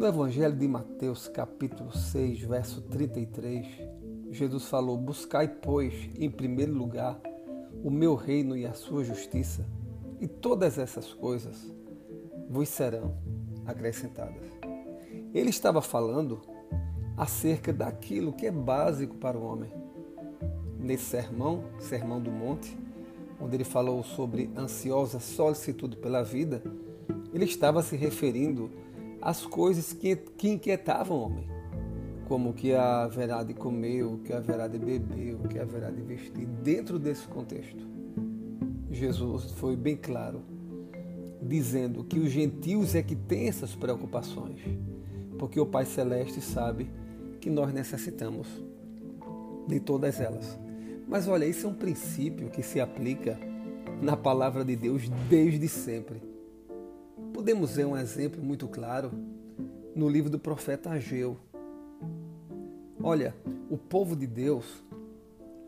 No Evangelho de Mateus, capítulo 6, verso 33, Jesus falou: Buscai, pois, em primeiro lugar, o meu reino e a sua justiça, e todas essas coisas vos serão acrescentadas. Ele estava falando acerca daquilo que é básico para o homem. Nesse sermão, Sermão do Monte, onde ele falou sobre ansiosa solicitude pela vida, ele estava se referindo às coisas que, que inquietavam o homem, como que haverá de comer, o que haverá de beber, o que haverá de vestir, dentro desse contexto. Jesus foi bem claro, dizendo que os gentios é que têm essas preocupações, porque o Pai Celeste sabe que nós necessitamos de todas elas. Mas olha, isso é um princípio que se aplica na palavra de Deus desde sempre. Podemos ver um exemplo muito claro no livro do profeta Ageu. Olha, o povo de Deus,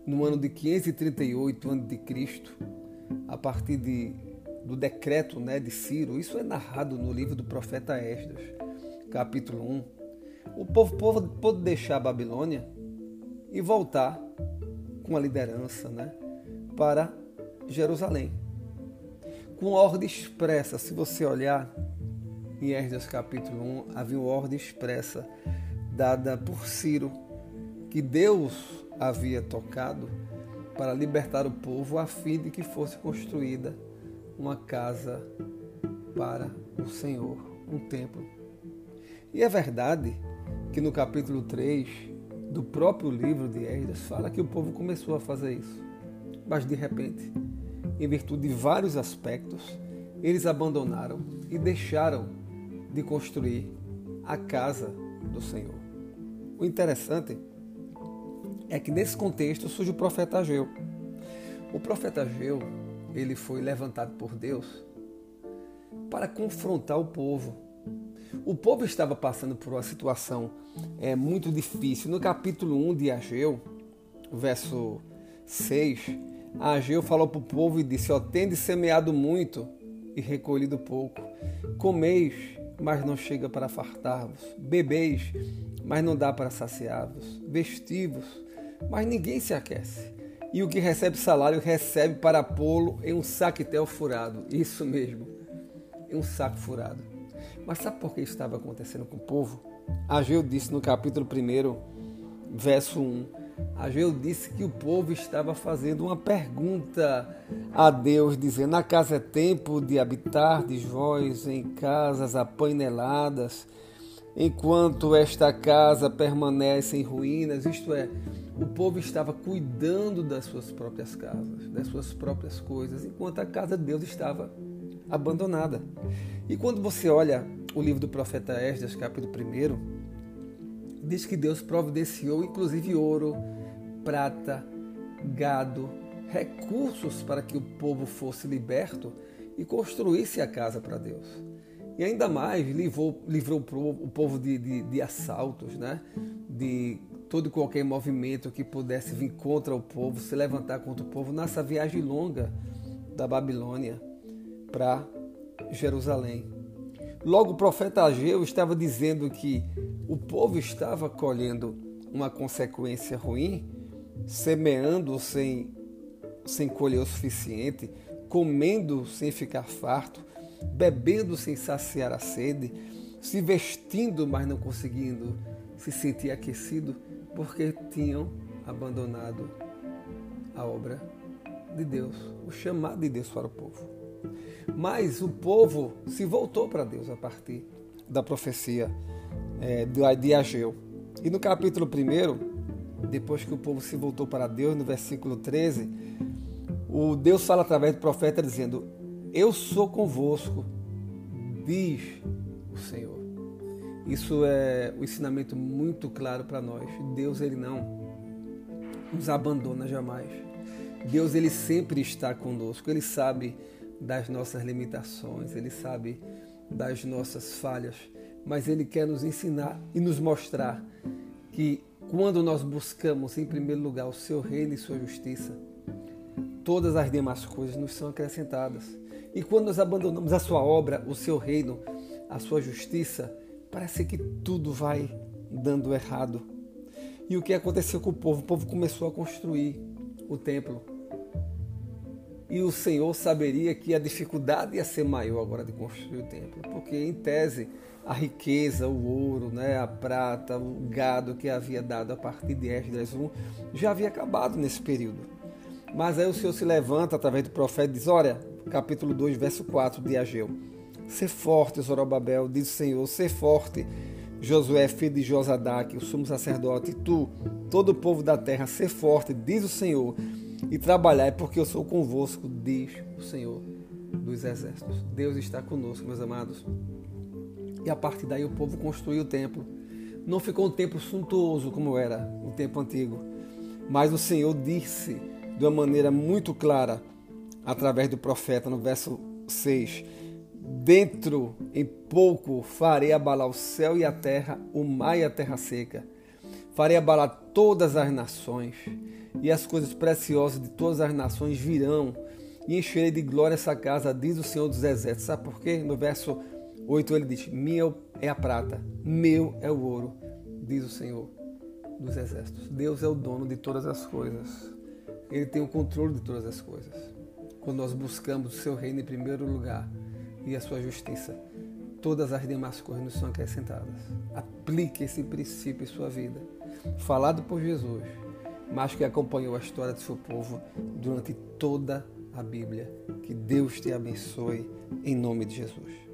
no ano de 538 a.C., a partir de, do decreto né, de Ciro, isso é narrado no livro do profeta Esdras, capítulo 1. O povo, povo pôde deixar a Babilônia e voltar com a liderança né, para Jerusalém. Com ordem expressa, se você olhar em Esdras capítulo 1, havia uma ordem expressa dada por Ciro, que Deus havia tocado para libertar o povo a fim de que fosse construída uma casa para o Senhor, um templo. E é verdade que no capítulo 3 do próprio livro de Esdras fala que o povo começou a fazer isso. Mas de repente, em virtude de vários aspectos, eles abandonaram e deixaram de construir a casa do Senhor. O interessante é que nesse contexto surge o profeta Ageu. O profeta Ageu, ele foi levantado por Deus para confrontar o povo. O povo estava passando por uma situação é, muito difícil. No capítulo 1 de Ageu, verso 6, Ageu falou para o povo e disse: Ó, tende semeado muito e recolhido pouco. Comeis, mas não chega para fartar-vos. Bebeis, mas não dá para saciar-vos. Vestivos, mas ninguém se aquece. E o que recebe salário recebe para pô-lo em um saquetel furado. Isso mesmo, em um saco furado. Mas sabe por que estava acontecendo com o povo? Ageu disse no capítulo 1, verso 1 Ageu disse que o povo estava fazendo uma pergunta a Deus, dizendo: Na casa é tempo de habitar de vós em casas apaineladas, enquanto esta casa permanece em ruínas. Isto é, o povo estava cuidando das suas próprias casas, das suas próprias coisas, enquanto a casa de Deus estava abandonada. E quando você olha o livro do profeta Esdras, capítulo 1, diz que Deus providenciou inclusive ouro, prata, gado, recursos para que o povo fosse liberto e construísse a casa para Deus. E ainda mais livrou, livrou o povo de, de, de assaltos, né? de todo e qualquer movimento que pudesse vir contra o povo, se levantar contra o povo nessa viagem longa da Babilônia para Jerusalém. Logo o profeta Ageu estava dizendo que o povo estava colhendo uma consequência ruim, semeando sem, sem colher o suficiente, comendo sem ficar farto, bebendo sem saciar a sede, se vestindo, mas não conseguindo se sentir aquecido, porque tinham abandonado a obra de Deus, o chamado de Deus para o povo. Mas o povo se voltou para Deus a partir da profecia é, de Ageu. E no capítulo 1, depois que o povo se voltou para Deus, no versículo 13, o Deus fala através do profeta dizendo: Eu sou convosco, diz o Senhor. Isso é um ensinamento muito claro para nós. Deus ele não nos abandona jamais. Deus ele sempre está conosco. Ele sabe das nossas limitações, Ele sabe das nossas falhas, mas Ele quer nos ensinar e nos mostrar que quando nós buscamos em primeiro lugar o Seu reino e Sua justiça, todas as demais coisas nos são acrescentadas. E quando nós abandonamos a Sua obra, o Seu reino, a Sua justiça, parece que tudo vai dando errado. E o que aconteceu com o povo? O povo começou a construir o templo. E o Senhor saberia que a dificuldade ia ser maior agora de construir o templo, porque em tese a riqueza, o ouro, né, a prata, o gado que havia dado a partir de Esdras 1 já havia acabado nesse período. Mas aí o Senhor se levanta através do profeta e diz: Olha, capítulo 2, verso 4 de Ageu: Ser forte, Zorobabel, diz o Senhor, ser forte, Josué, filho de Josadaque, o sumo sacerdote, e tu, todo o povo da terra, ser forte, diz o Senhor, e trabalhai, porque eu sou convosco, diz o Senhor dos exércitos. Deus está conosco, meus amados. E a partir daí o povo construiu o templo. Não ficou um templo suntuoso como era o tempo antigo, mas o Senhor disse de uma maneira muito clara, através do profeta, no verso 6: Dentro em pouco farei abalar o céu e a terra, o mar e a terra seca. Farei abalar todas as nações e as coisas preciosas de todas as nações virão e encherei de glória essa casa, diz o Senhor dos Exércitos. Sabe por quê? No verso 8 ele diz: Minha é a prata, meu é o ouro, diz o Senhor dos Exércitos. Deus é o dono de todas as coisas. Ele tem o controle de todas as coisas. Quando nós buscamos o seu reino em primeiro lugar e a sua justiça, todas as demais coisas nos são acrescentadas. Aplique esse princípio em sua vida. Falado por Jesus mas que acompanhou a história do seu povo durante toda a Bíblia. Que Deus te abençoe em nome de Jesus.